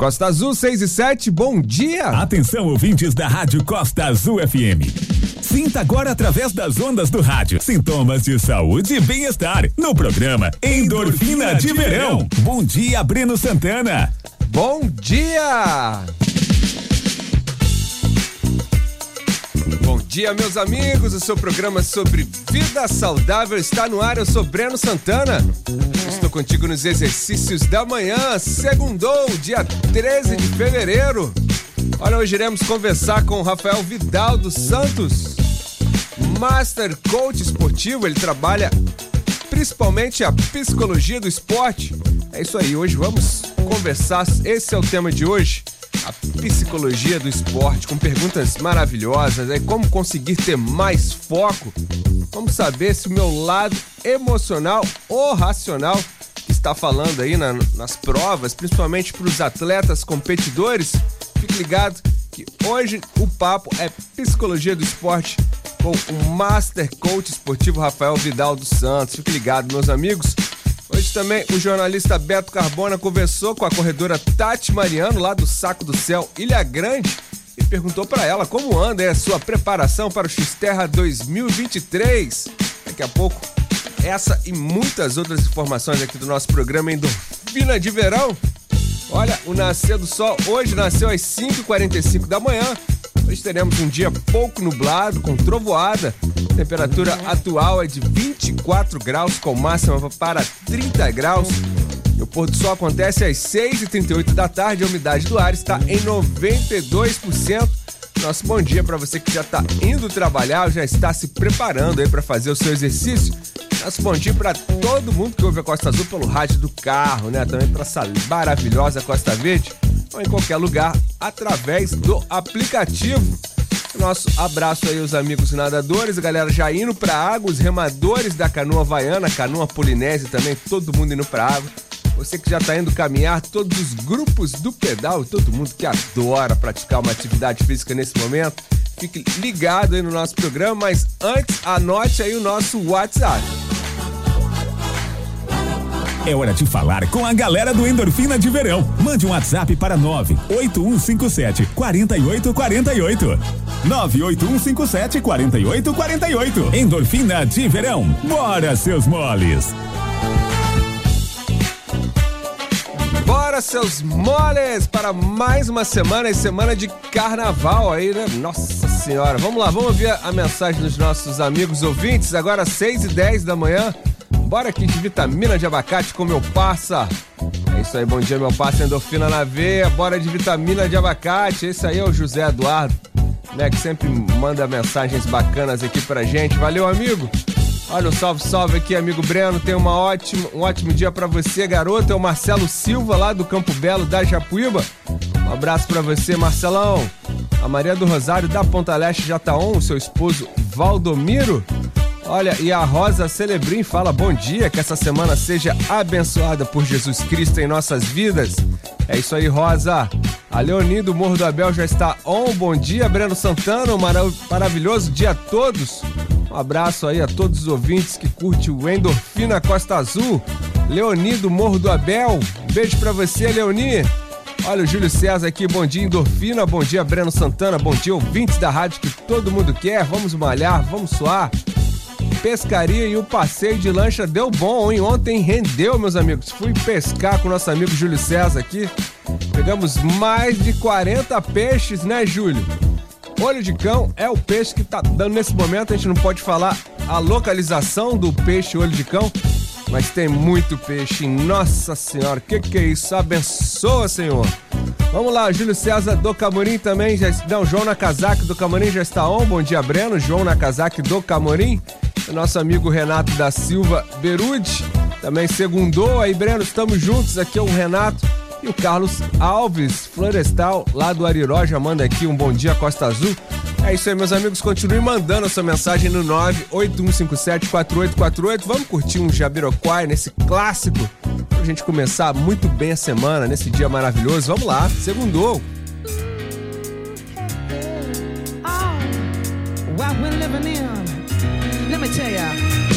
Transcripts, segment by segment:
Costa Azul 6 e 7, bom dia! Atenção, ouvintes da Rádio Costa Azul FM. Sinta agora através das ondas do rádio sintomas de saúde e bem-estar no programa Endorfina de Verão. Bom dia, Breno Santana. Bom dia! Bom dia, meus amigos. O seu programa sobre vida saudável está no ar. Eu sou Breno Santana. Estou contigo nos exercícios da manhã, segundou, dia 13 de fevereiro. Olha, hoje iremos conversar com o Rafael Vidal dos Santos, Master Coach Esportivo. Ele trabalha principalmente a psicologia do esporte. É isso aí, hoje vamos conversar. Esse é o tema de hoje a psicologia do esporte com perguntas maravilhosas, é como conseguir ter mais foco, como saber se o meu lado emocional ou racional que está falando aí na, nas provas, principalmente para os atletas competidores, fique ligado que hoje o papo é psicologia do esporte com o Master Coach Esportivo Rafael Vidal dos Santos. Fique ligado, meus amigos. Hoje também o jornalista Beto Carbona conversou com a corredora Tati Mariano, lá do Saco do Céu, Ilha Grande, e perguntou para ela como anda a sua preparação para o X-Terra 2023. Daqui a pouco, essa e muitas outras informações aqui do nosso programa Endorfina de Verão. Olha, o Nascer do Sol hoje nasceu às 5h45 da manhã Hoje teremos um dia pouco nublado, com trovoada. A temperatura atual é de 24 graus, com máxima para 30 graus. E o pôr do sol acontece às 6h38 da tarde. A umidade do ar está em 92%. Nosso bom dia para você que já está indo trabalhar, já está se preparando aí para fazer o seu exercício. Nosso bom dia para todo mundo que ouve a Costa Azul pelo rádio do carro, né? Também para essa maravilhosa Costa Verde ou em qualquer lugar através do aplicativo. Nosso abraço aí aos amigos nadadores, a galera já indo pra água, os remadores da canoa havaiana, canoa polinésia também, todo mundo indo pra água. Você que já está indo caminhar, todos os grupos do pedal, todo mundo que adora praticar uma atividade física nesse momento, fique ligado aí no nosso programa, mas antes anote aí o nosso WhatsApp é hora de falar com a galera do Endorfina de Verão. Mande um WhatsApp para 98157 4848. 98157 4848. Endorfina de Verão. Bora, seus moles! Bora, seus moles, para mais uma semana e semana de carnaval aí, né? Nossa senhora, vamos lá, vamos ver a mensagem dos nossos amigos ouvintes, agora 6 e 10 da manhã. Bora aqui de vitamina de abacate com meu parça. É isso aí, bom dia, meu parça endorfina na veia. Bora de vitamina de abacate. Esse aí é o José Eduardo, né? Que sempre manda mensagens bacanas aqui pra gente. Valeu, amigo. Olha um salve, salve aqui, amigo Breno. Tem uma ótima, um ótimo dia para você, garoto. É o Marcelo Silva, lá do Campo Belo, da Japuíba. Um abraço para você, Marcelão. A Maria do Rosário, da Ponta Leste, já tá on, o seu esposo Valdomiro. Olha, e a Rosa Celebrim fala bom dia, que essa semana seja abençoada por Jesus Cristo em nossas vidas. É isso aí, Rosa. A Leoni do Morro do Abel já está on. Bom dia, Breno Santana. Um maravilhoso dia a todos. Um abraço aí a todos os ouvintes que curte o Endorfina Costa Azul. Leoni do Morro do Abel. beijo para você, Leoni. Olha o Júlio César aqui, bom dia Endorfina, bom dia Breno Santana, bom dia ouvintes da rádio que todo mundo quer. Vamos malhar, vamos suar pescaria e o passeio de lancha deu bom, hein? Ontem rendeu, meus amigos. Fui pescar com nosso amigo Júlio César aqui. Pegamos mais de 40 peixes, né, Júlio? Olho de cão é o peixe que tá dando nesse momento. A gente não pode falar a localização do peixe olho de cão, mas tem muito peixe. Nossa Senhora, que que é isso? Abençoa, Senhor. Vamos lá, Júlio César do Camorim também. Já, não, João Nakazaki do Camorim já está on. Bom dia, Breno. João Nakazaki do Camorim o nosso amigo Renato da Silva Berude, também segundou. Aí, Breno, estamos juntos. Aqui é o Renato e o Carlos Alves Florestal, lá do Ariró, já manda aqui um bom dia, Costa Azul. É isso aí, meus amigos. Continue mandando a sua mensagem no 981574848. Vamos curtir um Jabiroquai nesse clássico pra gente começar muito bem a semana, nesse dia maravilhoso. Vamos lá, segundou. Oh, what we're living in. Let me tell ya.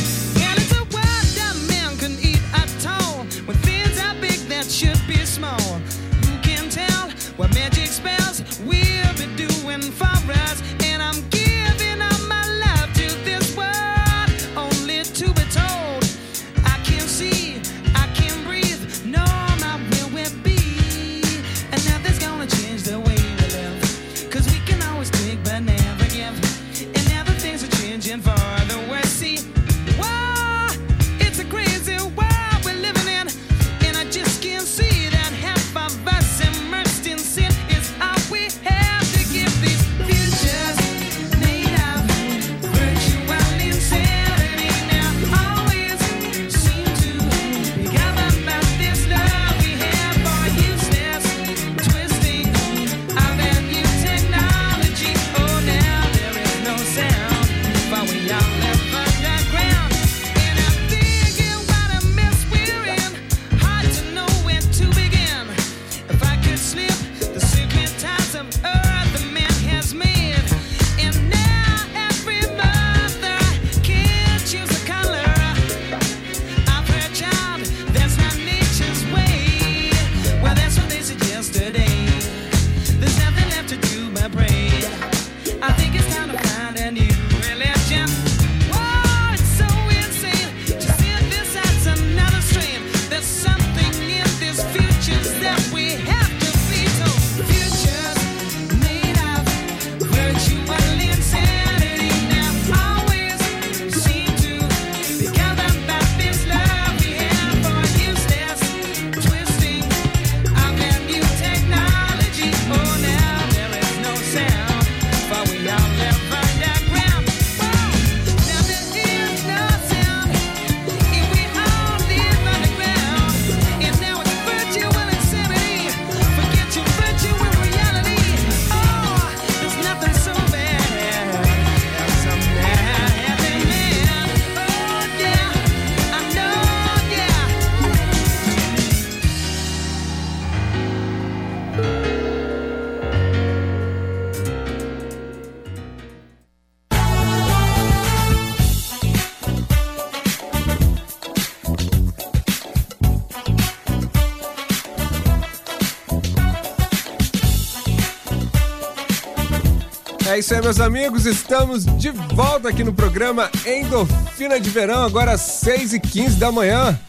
É isso aí, meus amigos. Estamos de volta aqui no programa Endorfina de Verão, agora às 6h15 da manhã.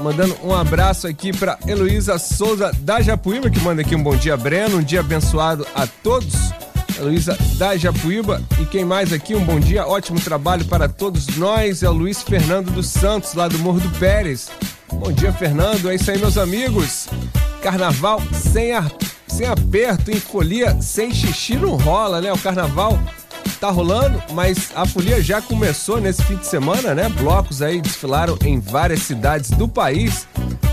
Mandando um abraço aqui para Heloísa Souza da Japuíba, que manda aqui um bom dia, Breno. Um dia abençoado a todos. Heloísa da Japuíba. E quem mais aqui? Um bom dia, ótimo trabalho para todos nós. É o Luiz Fernando dos Santos, lá do Morro do Pérez. Bom dia, Fernando. É isso aí, meus amigos. Carnaval sem, a, sem aperto, em folia, sem xixi não rola, né? O carnaval tá rolando, mas a folia já começou nesse fim de semana, né? Blocos aí desfilaram em várias cidades do país.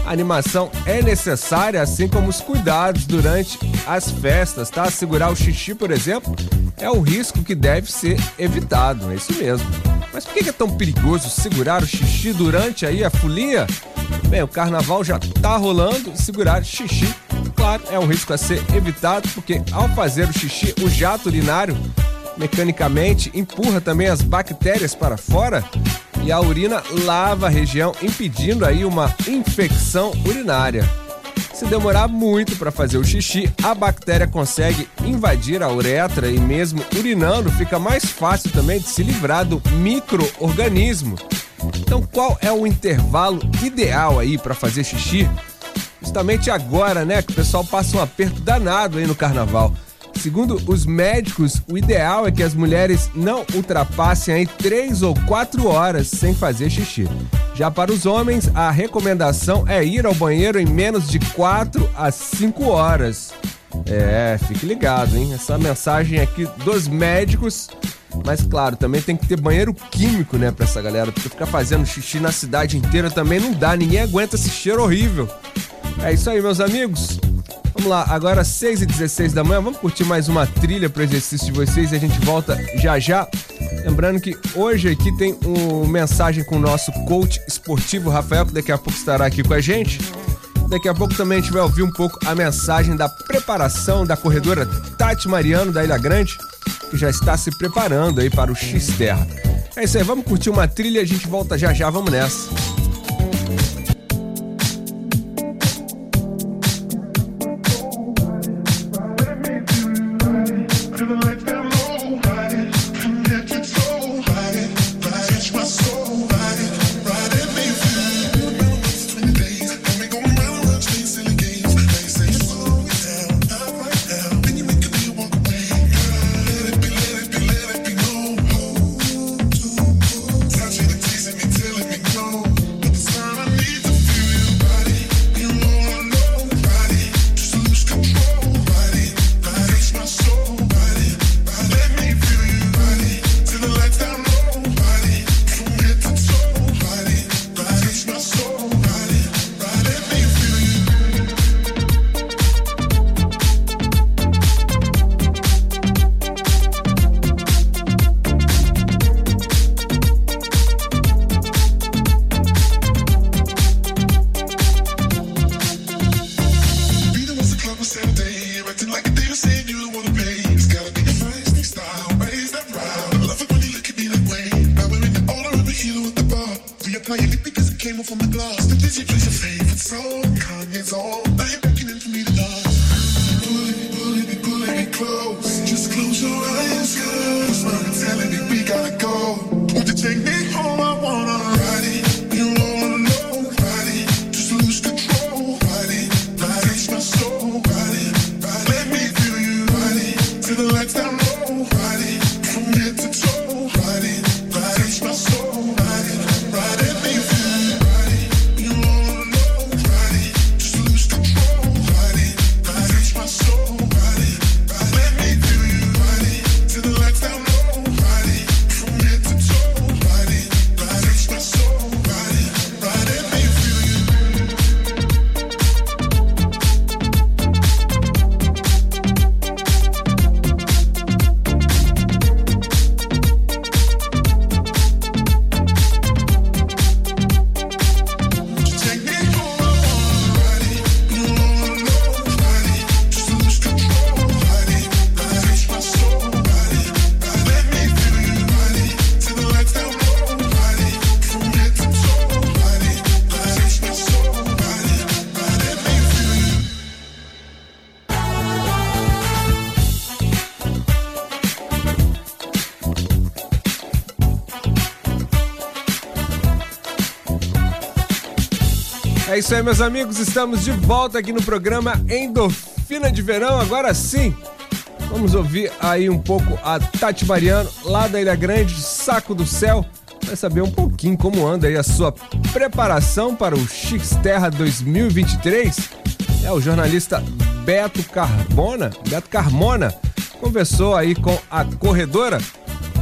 A animação é necessária, assim como os cuidados durante as festas, tá? Segurar o xixi, por exemplo, é um risco que deve ser evitado, é isso mesmo. Mas por que é tão perigoso segurar o xixi durante aí a folia? Bem, o carnaval já tá rolando, segurar xixi, claro, é um risco a ser evitado, porque ao fazer o xixi, o jato urinário mecanicamente empurra também as bactérias para fora e a urina lava a região, impedindo aí uma infecção urinária. Se demorar muito para fazer o xixi, a bactéria consegue invadir a uretra e mesmo urinando fica mais fácil também de se livrar do microorganismo. Então, qual é o intervalo ideal aí para fazer xixi? Justamente agora, né, que o pessoal passa um aperto danado aí no carnaval. Segundo os médicos, o ideal é que as mulheres não ultrapassem aí três ou quatro horas sem fazer xixi. Já para os homens, a recomendação é ir ao banheiro em menos de quatro a cinco horas. É, fique ligado, hein? Essa mensagem aqui dos médicos. Mas claro, também tem que ter banheiro químico, né, pra essa galera, porque ficar fazendo xixi na cidade inteira também não dá, ninguém aguenta esse cheiro horrível. É isso aí, meus amigos. Vamos lá, agora 6 e 16 da manhã, vamos curtir mais uma trilha para o exercício de vocês e a gente volta já já. Lembrando que hoje aqui tem uma mensagem com o nosso coach esportivo Rafael, que daqui a pouco estará aqui com a gente. Daqui a pouco também a gente vai ouvir um pouco a mensagem da preparação da corredora Tati Mariano da Ilha Grande, que já está se preparando aí para o X-Terra. É isso aí, vamos curtir uma trilha a gente volta já já, vamos nessa. Isso aí, meus amigos. Estamos de volta aqui no programa Endorfina de Verão. Agora sim, vamos ouvir aí um pouco a Tati Mariano, lá da Ilha Grande, Saco do Céu. Vai saber um pouquinho como anda aí a sua preparação para o X Terra 2023. É o jornalista Beto Carbona, Beto Carmona, conversou aí com a corredora.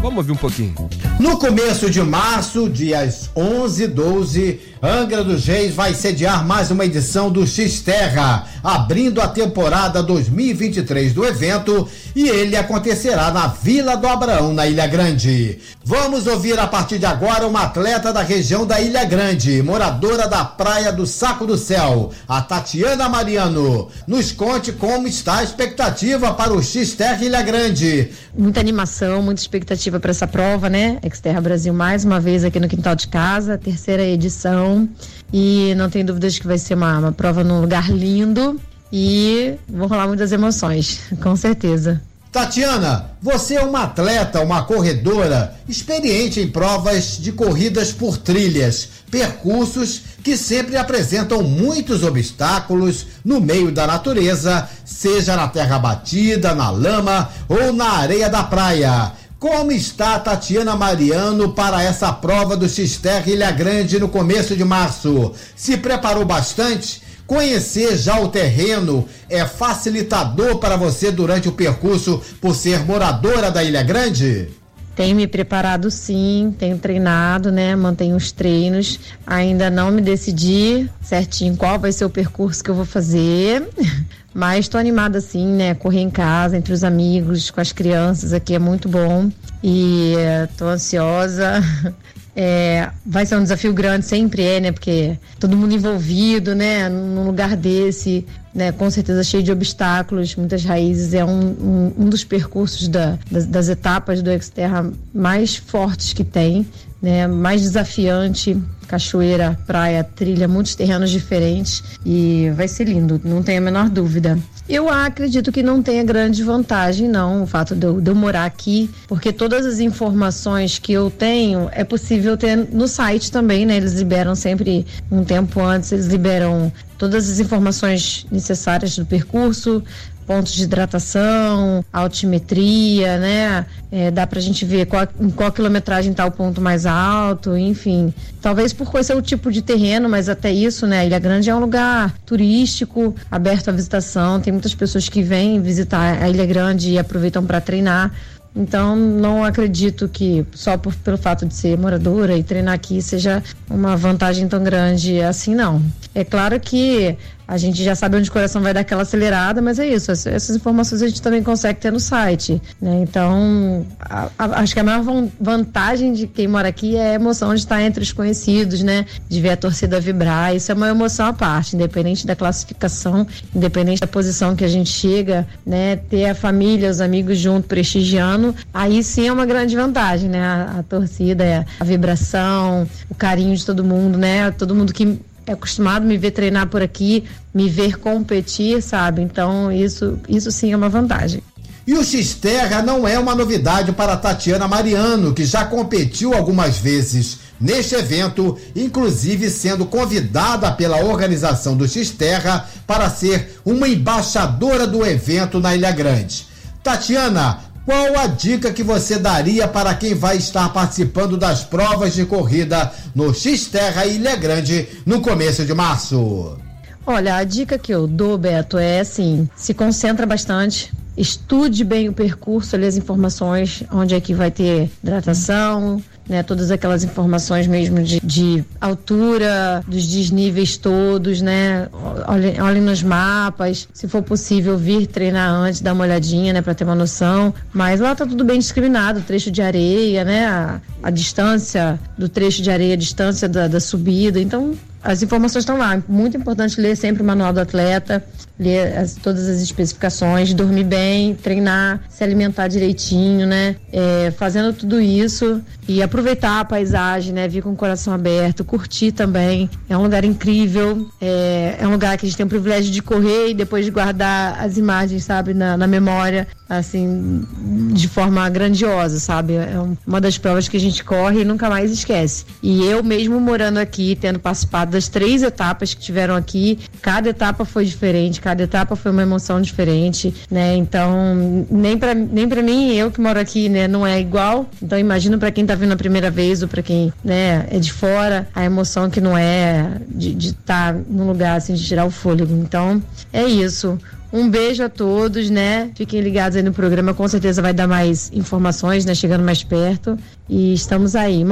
Vamos ouvir um pouquinho. No começo de março, dias 11 e 12, Angra dos Reis vai sediar mais uma edição do X-Terra, abrindo a temporada 2023 do evento e ele acontecerá na Vila do Abraão, na Ilha Grande. Vamos ouvir a partir de agora uma atleta da região da Ilha Grande, moradora da Praia do Saco do Céu, a Tatiana Mariano. Nos conte como está a expectativa para o X-Terra Ilha Grande. Muita animação, muita expectativa para essa prova, né? X-Terra Brasil mais uma vez aqui no quintal de casa, terceira edição e não tem dúvidas que vai ser uma, uma prova num lugar lindo e vão rolar muitas emoções, com certeza. Tatiana, você é uma atleta, uma corredora, experiente em provas de corridas por trilhas, percursos que sempre apresentam muitos obstáculos no meio da natureza, seja na terra batida, na lama ou na areia da praia. Como está Tatiana Mariano para essa prova do X-Terra Ilha Grande no começo de março? Se preparou bastante? Conhecer já o terreno é facilitador para você durante o percurso por ser moradora da Ilha Grande? Tenho me preparado sim, tenho treinado, né? Mantenho os treinos. Ainda não me decidi certinho qual vai ser o percurso que eu vou fazer. Mas estou animada sim, né? Correr em casa, entre os amigos, com as crianças aqui é muito bom. E estou ansiosa. É, vai ser um desafio grande, sempre é, né? Porque todo mundo envolvido, né? Num lugar desse, né? Com certeza cheio de obstáculos, muitas raízes. É um, um, um dos percursos da, das, das etapas do Exterra mais fortes que tem, né? Mais desafiante cachoeira, praia, trilha, muitos terrenos diferentes e vai ser lindo, não tenho a menor dúvida. Eu acredito que não tenha grande vantagem, não, o fato de eu, de eu, morar aqui, porque todas as informações que eu tenho é possível ter no site também, né? Eles liberam sempre um tempo antes, eles liberam todas as informações necessárias do percurso, pontos de hidratação, altimetria, né? É, dá pra gente ver qual, em qual quilometragem está o ponto mais alto, enfim. Talvez por ser o tipo de terreno, mas até isso, né? Ilha Grande é um lugar turístico, aberto à visitação, tem muitas pessoas que vêm visitar a Ilha Grande e aproveitam para treinar. Então, não acredito que só por, pelo fato de ser moradora e treinar aqui seja uma vantagem tão grande assim, não. É claro que a gente já sabe onde o coração vai dar aquela acelerada, mas é isso. Essas informações a gente também consegue ter no site. Né? Então, a, a, acho que a maior vantagem de quem mora aqui é a emoção de estar entre os conhecidos, né? De ver a torcida vibrar. Isso é uma emoção à parte, independente da classificação, independente da posição que a gente chega, né? Ter a família, os amigos junto, prestigiando, aí sim é uma grande vantagem, né? A, a torcida, a vibração, o carinho de todo mundo, né? Todo mundo que é acostumado a me ver treinar por aqui, me ver competir, sabe? Então isso, isso sim é uma vantagem. E o X-Terra não é uma novidade para Tatiana Mariano, que já competiu algumas vezes neste evento, inclusive sendo convidada pela organização do X-Terra para ser uma embaixadora do evento na Ilha Grande. Tatiana, qual a dica que você daria para quem vai estar participando das provas de corrida no X-Terra Ilha Grande no começo de março? Olha, a dica que eu dou, Beto, é assim: se concentra bastante, estude bem o percurso, ali as informações, onde é que vai ter hidratação, né, todas aquelas informações mesmo de, de altura, dos desníveis todos, né? Olhem olhe nos mapas, se for possível vir treinar antes, dar uma olhadinha, né, para ter uma noção. Mas lá tá tudo bem discriminado, trecho de areia, né, a, a distância do trecho de areia, a distância da, da subida. Então as informações estão lá. Muito importante ler sempre o manual do atleta, ler as, todas as especificações, dormir bem, treinar, se alimentar direitinho, né? É, fazendo tudo isso e aproveitar a paisagem, né? Vir com o coração aberto, curtir também. É um lugar incrível, é, é um lugar que a gente tem o privilégio de correr e depois de guardar as imagens, sabe, na, na memória, assim, de forma grandiosa, sabe? É uma das provas que a gente corre e nunca mais esquece. E eu mesmo morando aqui, tendo participado das três etapas que tiveram aqui. Cada etapa foi diferente, cada etapa foi uma emoção diferente, né? Então, nem para nem para mim, eu que moro aqui, né, não é igual. Então, imagino para quem tá vindo a primeira vez ou para quem, né, é de fora, a emoção que não é de estar tá num lugar assim de tirar o fôlego. Então, é isso. Um beijo a todos, né? Fiquem ligados aí no programa, com certeza vai dar mais informações, né? Chegando mais perto. E estamos aí.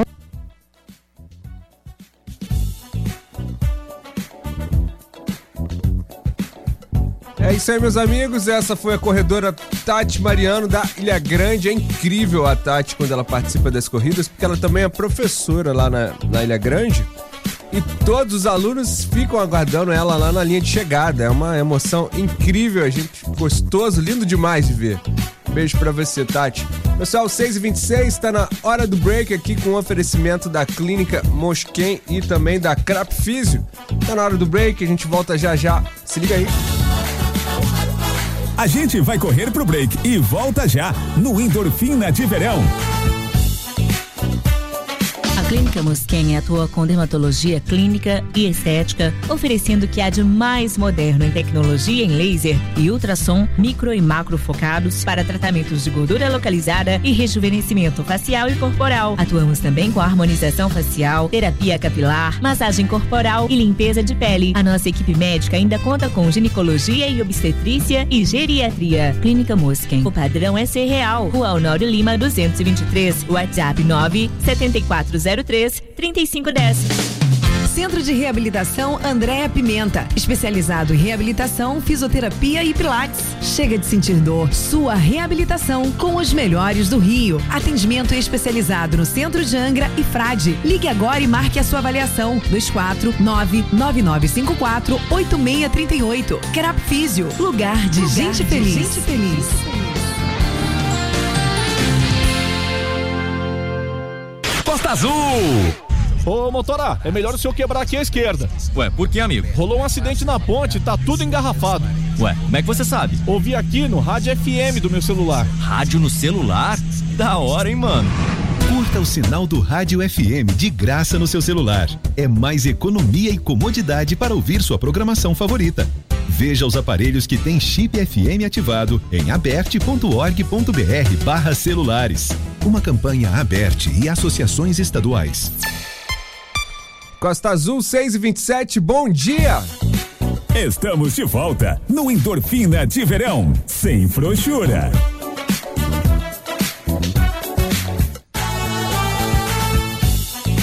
Isso aí, meus amigos. Essa foi a corredora Tati Mariano da Ilha Grande. É incrível a Tati quando ela participa das corridas, porque ela também é professora lá na, na Ilha Grande. E todos os alunos ficam aguardando ela lá na linha de chegada. É uma emoção incrível, a gente gostoso, lindo demais de ver. Beijo para você, Tati. Pessoal, 6h26 está na hora do break aqui com o oferecimento da Clínica Mosquen e também da Crap Físio. Tá na hora do break, a gente volta já já. Se liga aí. A gente vai correr pro break e volta já no Endorfina de Verão. Clínica Mosquen atua com dermatologia clínica e estética, oferecendo o que há de mais moderno em tecnologia em laser e ultrassom micro e macro focados para tratamentos de gordura localizada e rejuvenescimento facial e corporal. Atuamos também com harmonização facial, terapia capilar, massagem corporal e limpeza de pele. A nossa equipe médica ainda conta com ginecologia e obstetrícia e geriatria. Clínica Mosquen. O padrão é ser real. Rua Honório Lima 223. WhatsApp 974 03 3510. Centro de Reabilitação Andréa Pimenta, especializado em reabilitação, fisioterapia e pilates. Chega de sentir dor. Sua reabilitação com os melhores do Rio. Atendimento especializado no Centro de Angra e Frade. Ligue agora e marque a sua avaliação. 2499954 8638. Kerap Físio. Lugar de, Lugar gente, de feliz. gente feliz. Costa Azul. Ô, motora, é melhor o senhor quebrar aqui à esquerda. Ué, por que, amigo? Rolou um acidente na ponte, tá tudo engarrafado. Ué, como é que você sabe? Ouvi aqui no rádio FM do meu celular. Rádio no celular? Da hora, hein, mano? Curta o sinal do Rádio FM de graça no seu celular. É mais economia e comodidade para ouvir sua programação favorita. Veja os aparelhos que têm chip FM ativado em aberte.org.br barra celulares. Uma campanha aberte e associações estaduais. Costa Azul 6 e 27, bom dia! Estamos de volta no Endorfina de Verão, sem frouxura.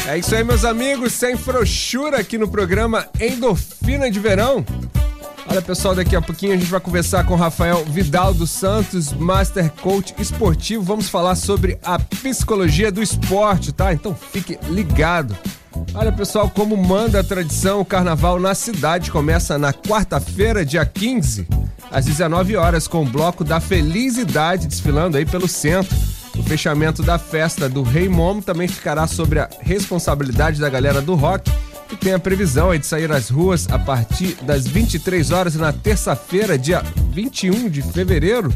É isso aí, meus amigos, sem frouxura aqui no programa Endorfina de Verão. Olha, pessoal, daqui a pouquinho a gente vai conversar com Rafael Vidal dos Santos, Master Coach Esportivo. Vamos falar sobre a psicologia do esporte, tá? Então fique ligado. Olha, pessoal, como manda a tradição, o carnaval na cidade começa na quarta-feira, dia 15, às 19 horas, com o bloco da Felicidade desfilando aí pelo centro. O fechamento da festa do Rei Momo também ficará sobre a responsabilidade da galera do rock e tem a previsão de sair às ruas a partir das 23 horas na terça-feira, dia 21 de fevereiro.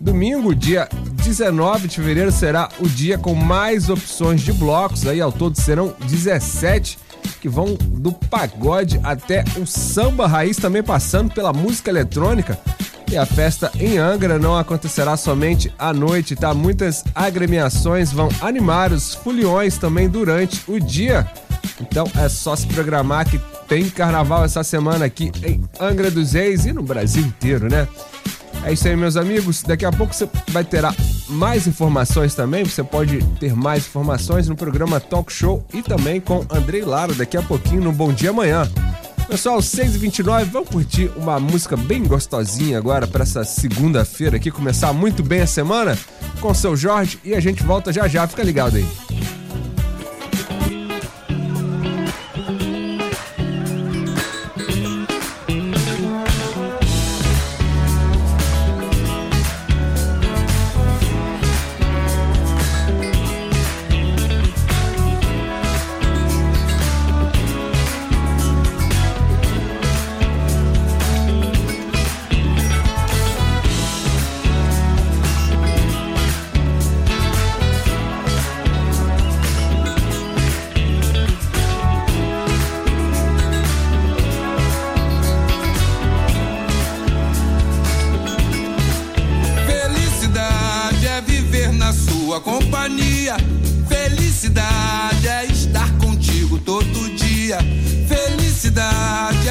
Domingo, dia 19 de fevereiro, será o dia com mais opções de blocos. Aí ao todo serão 17 que vão do pagode até o samba raiz, também passando pela música eletrônica. E a festa em Angra não acontecerá somente à noite, tá? Muitas agremiações vão animar os foliões também durante o dia. Então é só se programar que tem carnaval essa semana aqui em Angra dos Reis e no Brasil inteiro, né? É isso aí, meus amigos. Daqui a pouco você vai ter mais informações também. Você pode ter mais informações no programa Talk Show e também com Andrei Lara daqui a pouquinho no Bom Dia Amanhã. Pessoal, 6h29, vamos curtir uma música bem gostosinha agora para essa segunda-feira aqui, começar muito bem a semana com o seu Jorge e a gente volta já já. Fica ligado aí.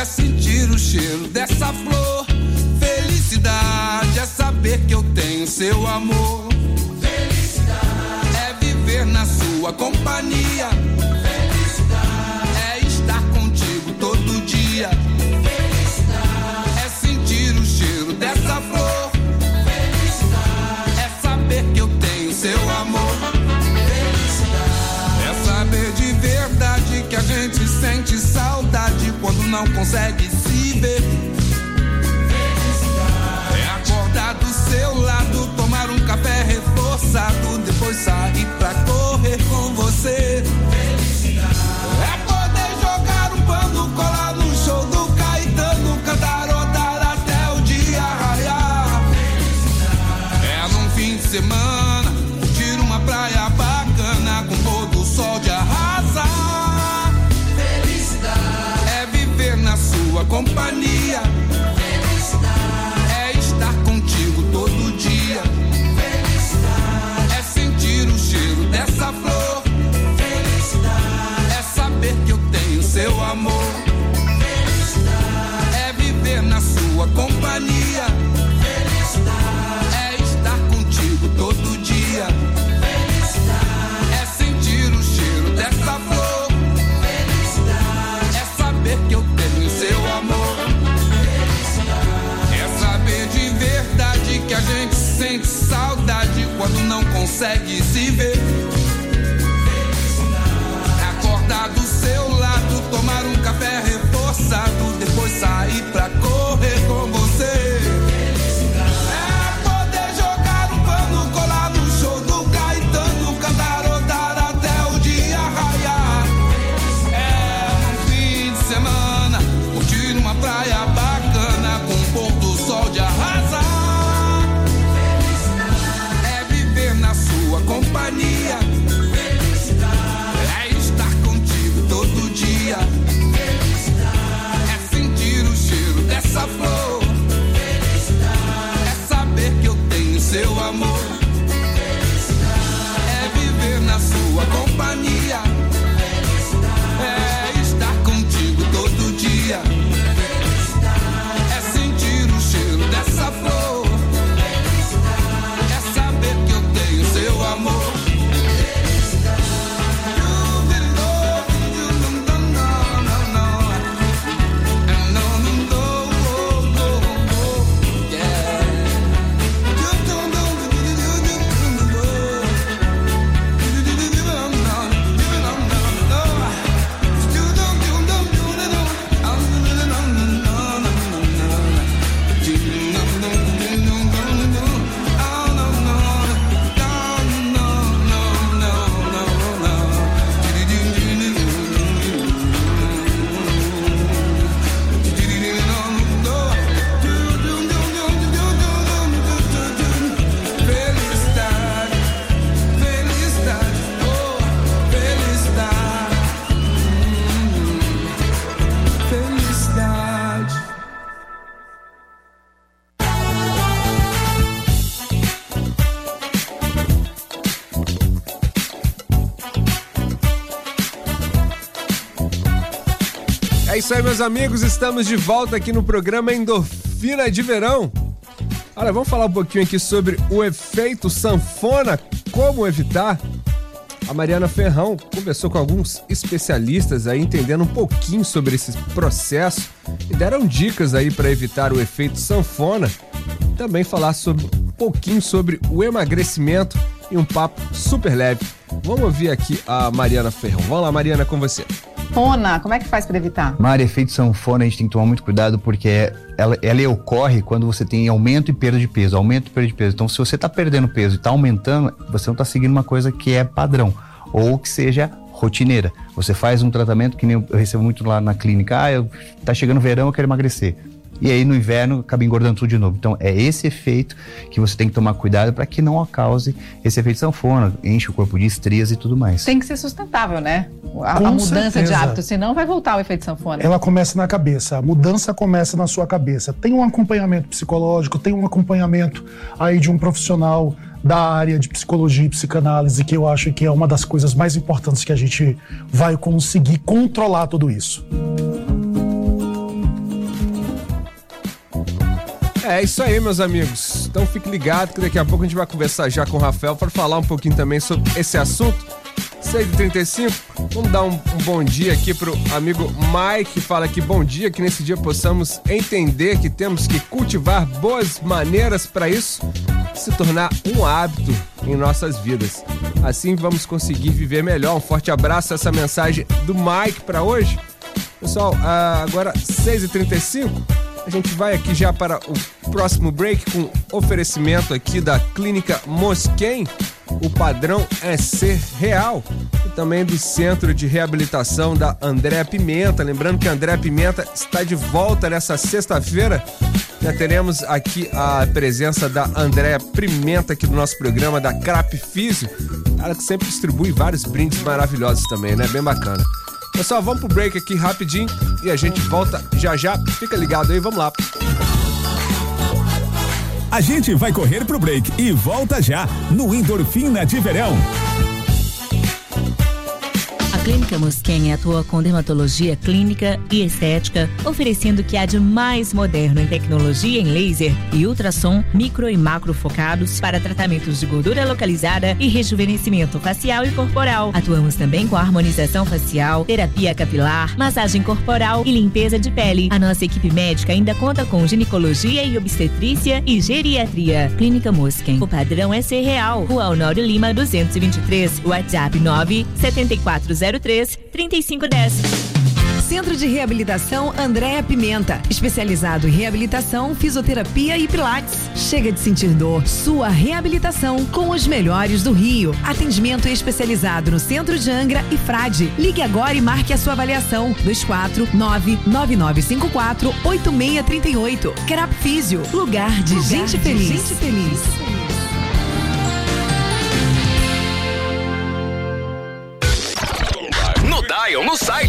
Sentir o cheiro dessa flor. Felicidade é saber que eu tenho seu amor. Felicidade é viver na sua companhia. Não consegue se ver. É acordar do seu lado, tomar um café reforçado, depois sair pra correr com você. Consegue isso aí, meus amigos. Estamos de volta aqui no programa Endorfina de Verão. Olha, vamos falar um pouquinho aqui sobre o efeito sanfona, como evitar. A Mariana Ferrão conversou com alguns especialistas aí, entendendo um pouquinho sobre esse processo e deram dicas aí para evitar o efeito sanfona. Também falar sobre um pouquinho sobre o emagrecimento e um papo super leve. Vamos ouvir aqui a Mariana Ferrão. Vamos lá, Mariana, com você. Sanfona, como é que faz para evitar? Mari, efeito sanfona, a gente tem que tomar muito cuidado porque ela, ela ocorre quando você tem aumento e perda de peso, aumento e perda de peso. Então, se você está perdendo peso e está aumentando, você não está seguindo uma coisa que é padrão ou que seja rotineira. Você faz um tratamento que nem eu recebo muito lá na clínica, ah, eu, tá chegando verão, eu quero emagrecer. E aí no inverno acaba engordando tudo de novo. Então é esse efeito que você tem que tomar cuidado para que não cause esse efeito sanfona, enche o corpo de estrias e tudo mais. Tem que ser sustentável, né? A, a mudança de certeza. hábito, senão vai voltar o efeito sanfona. Ela começa na cabeça, a mudança começa na sua cabeça. Tem um acompanhamento psicológico, tem um acompanhamento aí de um profissional da área de psicologia e psicanálise, que eu acho que é uma das coisas mais importantes que a gente vai conseguir controlar tudo isso. É isso aí, meus amigos. Então fique ligado que daqui a pouco a gente vai conversar já com o Rafael para falar um pouquinho também sobre esse assunto. 6h35, vamos dar um, um, bom dia aqui pro amigo Mike, que fala aqui bom dia, que nesse dia possamos entender que temos que cultivar boas maneiras para isso se tornar um hábito em nossas vidas. Assim vamos conseguir viver melhor. Um forte abraço, essa mensagem do Mike para hoje. Pessoal, ah, agora 6h35. A gente vai aqui já para o próximo break com oferecimento aqui da Clínica Mosquen. O padrão é ser real. E também do Centro de Reabilitação da André Pimenta. Lembrando que a André Pimenta está de volta nessa sexta-feira. Já teremos aqui a presença da Andréa Pimenta aqui no nosso programa, da Crap Físio. Ela que sempre distribui vários brindes maravilhosos também, né? Bem bacana. Pessoal, vamos pro break aqui rapidinho e a gente volta já já. Fica ligado aí, vamos lá. A gente vai correr pro break e volta já no Endorfina de Verão. Clínica Mosquen atua com dermatologia clínica e estética, oferecendo o que há de mais moderno em tecnologia em laser e ultrassom micro e macro focados para tratamentos de gordura localizada e rejuvenescimento facial e corporal. Atuamos também com harmonização facial, terapia capilar, massagem corporal e limpeza de pele. A nossa equipe médica ainda conta com ginecologia e obstetrícia e geriatria. Clínica Mosquen. O padrão é ser real. Rua Honório Lima 223. WhatsApp 97403 3510. Centro de Reabilitação Andréa Pimenta, especializado em reabilitação, fisioterapia e pilates. Chega de sentir dor. Sua reabilitação com os melhores do Rio. Atendimento especializado no Centro de Angra e Frade. Ligue agora e marque a sua avaliação. 24999548638. Crap Físio. Lugar de, Lugar gente, de feliz. gente feliz.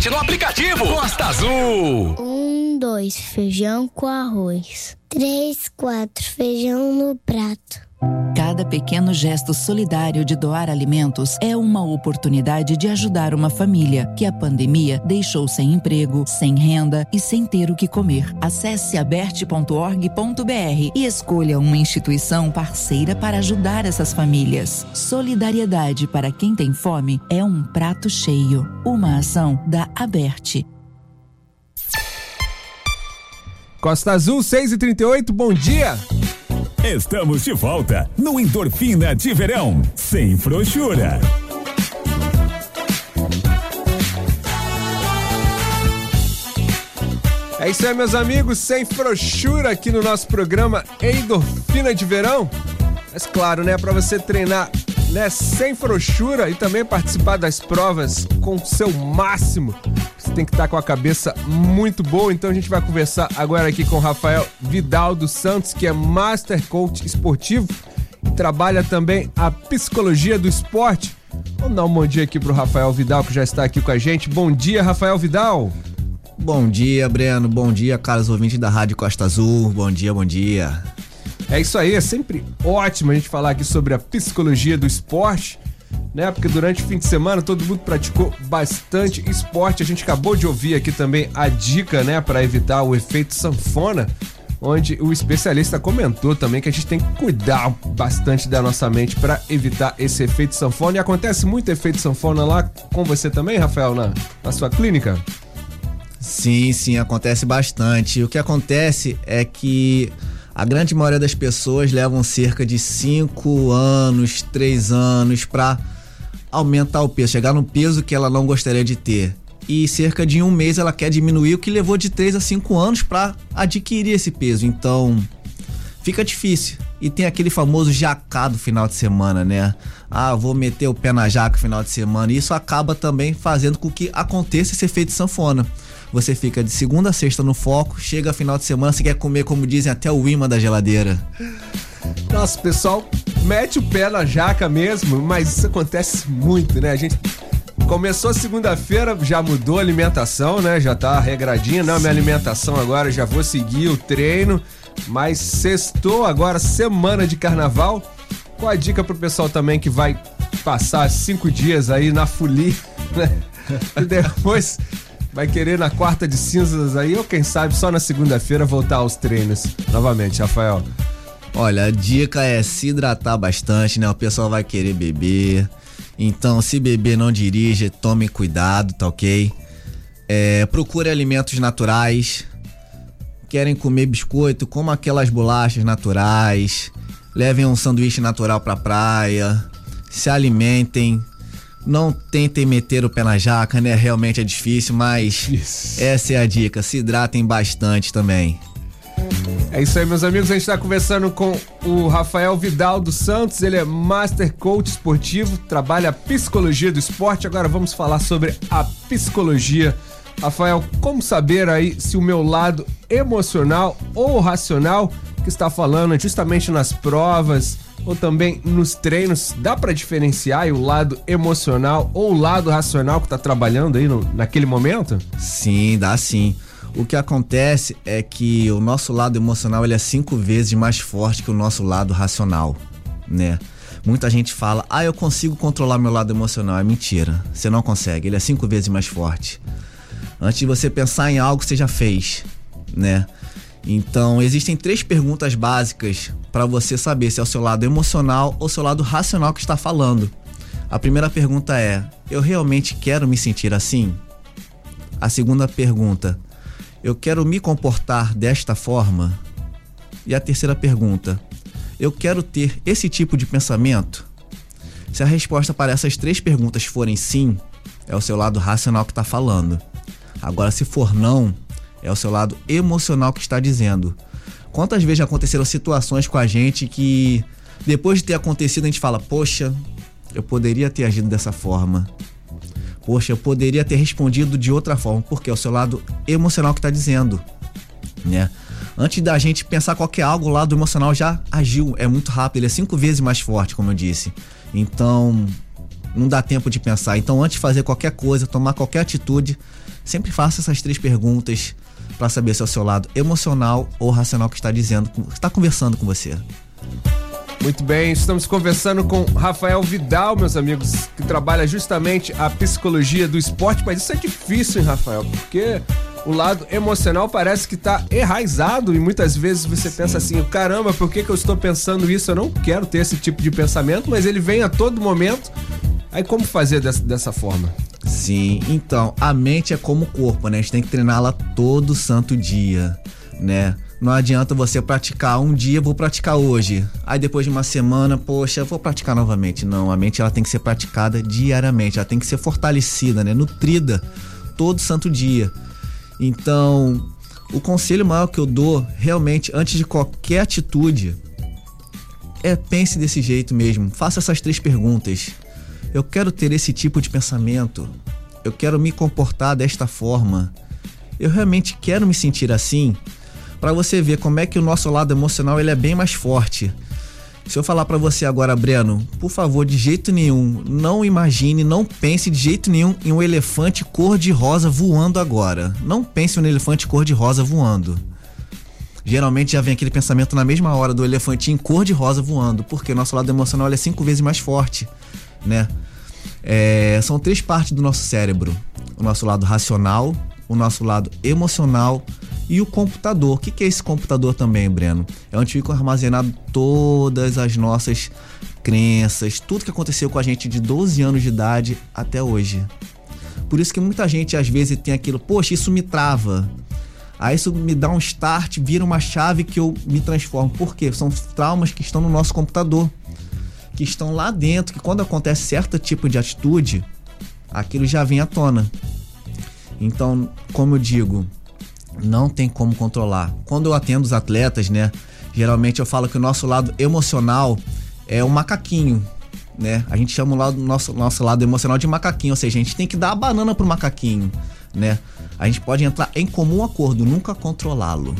Site, no aplicativo. Costa Azul. Um, dois, feijão com arroz. Três, quatro, feijão no prato. Cada pequeno gesto solidário de doar alimentos é uma oportunidade de ajudar uma família que a pandemia deixou sem emprego, sem renda e sem ter o que comer. Acesse aberte.org.br e escolha uma instituição parceira para ajudar essas famílias. Solidariedade para quem tem fome é um prato cheio. Uma ação da Aberte. Costa Azul 6 e 38 bom dia! Estamos de volta no Endorfina de Verão, sem frouxura. É isso aí, meus amigos, sem frouxura aqui no nosso programa Endorfina de Verão. Mas claro, né, para você treinar né, sem frouxura e também participar das provas com o seu máximo, você tem que estar com a cabeça muito boa. Então a gente vai conversar agora aqui com o Rafael Vidal dos Santos, que é Master Coach Esportivo e trabalha também a psicologia do esporte. Vamos dar um bom dia aqui pro Rafael Vidal, que já está aqui com a gente. Bom dia, Rafael Vidal. Bom dia, Breno. Bom dia, caros ouvintes da Rádio Costa Azul. Bom dia, bom dia. É isso aí, é sempre ótimo a gente falar aqui sobre a psicologia do esporte, né? Porque durante o fim de semana todo mundo praticou bastante esporte. A gente acabou de ouvir aqui também a dica, né, para evitar o efeito sanfona, onde o especialista comentou também que a gente tem que cuidar bastante da nossa mente para evitar esse efeito sanfona. E acontece muito efeito sanfona lá com você também, Rafael, na, na sua clínica? Sim, sim, acontece bastante. O que acontece é que a grande maioria das pessoas levam cerca de 5 anos, 3 anos para aumentar o peso, chegar no peso que ela não gostaria de ter. E cerca de um mês ela quer diminuir o que levou de 3 a 5 anos para adquirir esse peso. Então fica difícil. E tem aquele famoso jacado final de semana, né? Ah, vou meter o pé na jaca final de semana. E isso acaba também fazendo com que aconteça esse efeito sanfona. Você fica de segunda a sexta no foco, chega final de semana, você quer comer, como dizem, até o imã da geladeira. Nossa, pessoal, mete o pé na jaca mesmo, mas isso acontece muito, né? A gente começou segunda-feira, já mudou a alimentação, né? Já tá regradinha, não, minha alimentação agora já vou seguir o treino, mas sextou agora, semana de carnaval. Qual a dica pro pessoal também que vai passar cinco dias aí na folia, né? E depois vai querer na quarta de cinzas aí, ou quem sabe só na segunda-feira voltar aos treinos novamente, Rafael. Olha, a dica é se hidratar bastante, né? O pessoal vai querer beber. Então, se beber, não dirige, tome cuidado, tá ok? É, procure alimentos naturais. Querem comer biscoito, coma aquelas bolachas naturais. Levem um sanduíche natural pra praia. Se alimentem. Não tentem meter o pé na jaca, né? Realmente é difícil, mas essa é a dica. Se hidratem bastante também. É isso aí, meus amigos. A gente está conversando com o Rafael Vidal dos Santos. Ele é Master Coach esportivo, trabalha psicologia do esporte. Agora vamos falar sobre a psicologia. Rafael, como saber aí se o meu lado emocional ou racional que está falando justamente nas provas ou também nos treinos, dá para diferenciar o lado emocional ou o lado racional que está trabalhando aí no, naquele momento? Sim, dá sim. O que acontece é que o nosso lado emocional ele é cinco vezes mais forte que o nosso lado racional, né? Muita gente fala, ah, eu consigo controlar meu lado emocional. É mentira. Você não consegue. Ele é cinco vezes mais forte. Antes de você pensar em algo, você já fez, né? Então, existem três perguntas básicas para você saber se é o seu lado emocional ou seu lado racional que está falando. A primeira pergunta é: eu realmente quero me sentir assim? A segunda pergunta: eu quero me comportar desta forma? E a terceira pergunta: eu quero ter esse tipo de pensamento? Se a resposta para essas três perguntas forem sim, é o seu lado racional que está falando. Agora, se for não, é o seu lado emocional que está dizendo. Quantas vezes já aconteceram situações com a gente que depois de ter acontecido a gente fala: "Poxa, eu poderia ter agido dessa forma. Poxa, eu poderia ter respondido de outra forma", porque é o seu lado emocional que está dizendo, né? Antes da gente pensar qualquer algo, o lado emocional já agiu, é muito rápido, ele é cinco vezes mais forte, como eu disse. Então, não dá tempo de pensar. Então, antes de fazer qualquer coisa, tomar qualquer atitude, sempre faça essas três perguntas para saber se é o seu lado emocional ou racional que está dizendo, está conversando com você. Muito bem, estamos conversando com Rafael Vidal, meus amigos, que trabalha justamente a psicologia do esporte, mas isso é difícil, hein, Rafael? Porque o lado emocional parece que tá enraizado e muitas vezes você Sim. pensa assim, caramba, por que, que eu estou pensando isso? Eu não quero ter esse tipo de pensamento, mas ele vem a todo momento. Aí como fazer dessa, dessa forma? Sim, então, a mente é como o corpo, né? A gente tem que treiná-la todo santo dia, né? Não adianta você praticar um dia, vou praticar hoje. Aí depois de uma semana, poxa, vou praticar novamente. Não, a mente ela tem que ser praticada diariamente, ela tem que ser fortalecida, né? Nutrida todo santo dia. Então, o conselho maior que eu dou, realmente, antes de qualquer atitude, é pense desse jeito mesmo. Faça essas três perguntas. Eu quero ter esse tipo de pensamento. Eu quero me comportar desta forma. Eu realmente quero me sentir assim para você ver como é que o nosso lado emocional ele é bem mais forte. Se eu falar para você agora, Breno, por favor, de jeito nenhum, não imagine, não pense de jeito nenhum em um elefante cor-de-rosa voando agora. Não pense em um elefante cor-de-rosa voando. Geralmente já vem aquele pensamento na mesma hora do elefantinho cor-de-rosa voando, porque nosso lado emocional é cinco vezes mais forte, né? É, são três partes do nosso cérebro: o nosso lado racional, o nosso lado emocional e o computador. O que, que é esse computador também, Breno? É onde ficam armazenadas todas as nossas crenças, tudo que aconteceu com a gente de 12 anos de idade até hoje. Por isso que muita gente às vezes tem aquilo, poxa, isso me trava. Aí isso me dá um start, vira uma chave que eu me transformo. Por quê? São traumas que estão no nosso computador, que estão lá dentro, que quando acontece certo tipo de atitude, aquilo já vem à tona. Então, como eu digo, não tem como controlar. Quando eu atendo os atletas, né, geralmente eu falo que o nosso lado emocional é o macaquinho, né? A gente chama o lado, nosso, nosso lado emocional de macaquinho, ou seja, a gente tem que dar a banana pro macaquinho, né? A gente pode entrar em comum acordo, nunca controlá-lo.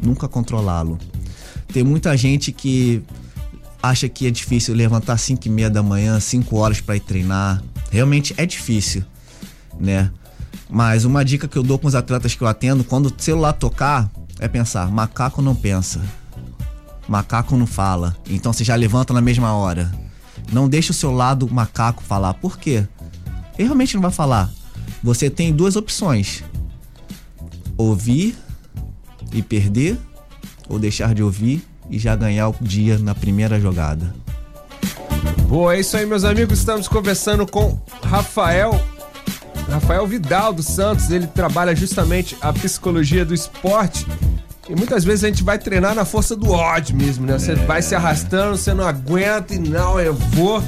Nunca controlá-lo. Tem muita gente que acha que é difícil levantar 5 e meia da manhã, 5 horas para ir treinar. Realmente é difícil, né? Mas uma dica que eu dou com os atletas que eu atendo, quando o celular tocar, é pensar: macaco não pensa. Macaco não fala. Então você já levanta na mesma hora. Não deixe o seu lado macaco falar. Por quê? Ele realmente não vai falar. Você tem duas opções: ouvir e perder, ou deixar de ouvir e já ganhar o dia na primeira jogada. Boa, é isso aí, meus amigos. Estamos conversando com Rafael. Rafael Vidal dos Santos, ele trabalha justamente a psicologia do esporte. E muitas vezes a gente vai treinar na força do ódio mesmo, né? Você vai se arrastando, você não aguenta e não, eu vou.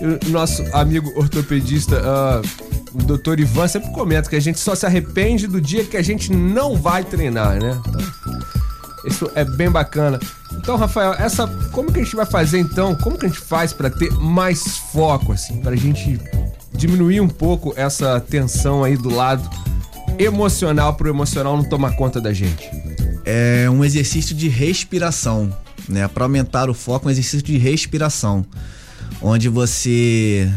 E o nosso amigo ortopedista, ah, o doutor Ivan, sempre comenta que a gente só se arrepende do dia que a gente não vai treinar, né? Isso é bem bacana. Então, Rafael, essa como que a gente vai fazer então? Como que a gente faz para ter mais foco assim, pra gente diminuir um pouco essa tensão aí do lado emocional pro emocional não tomar conta da gente? É um exercício de respiração, né? Para aumentar o foco, um exercício de respiração, onde você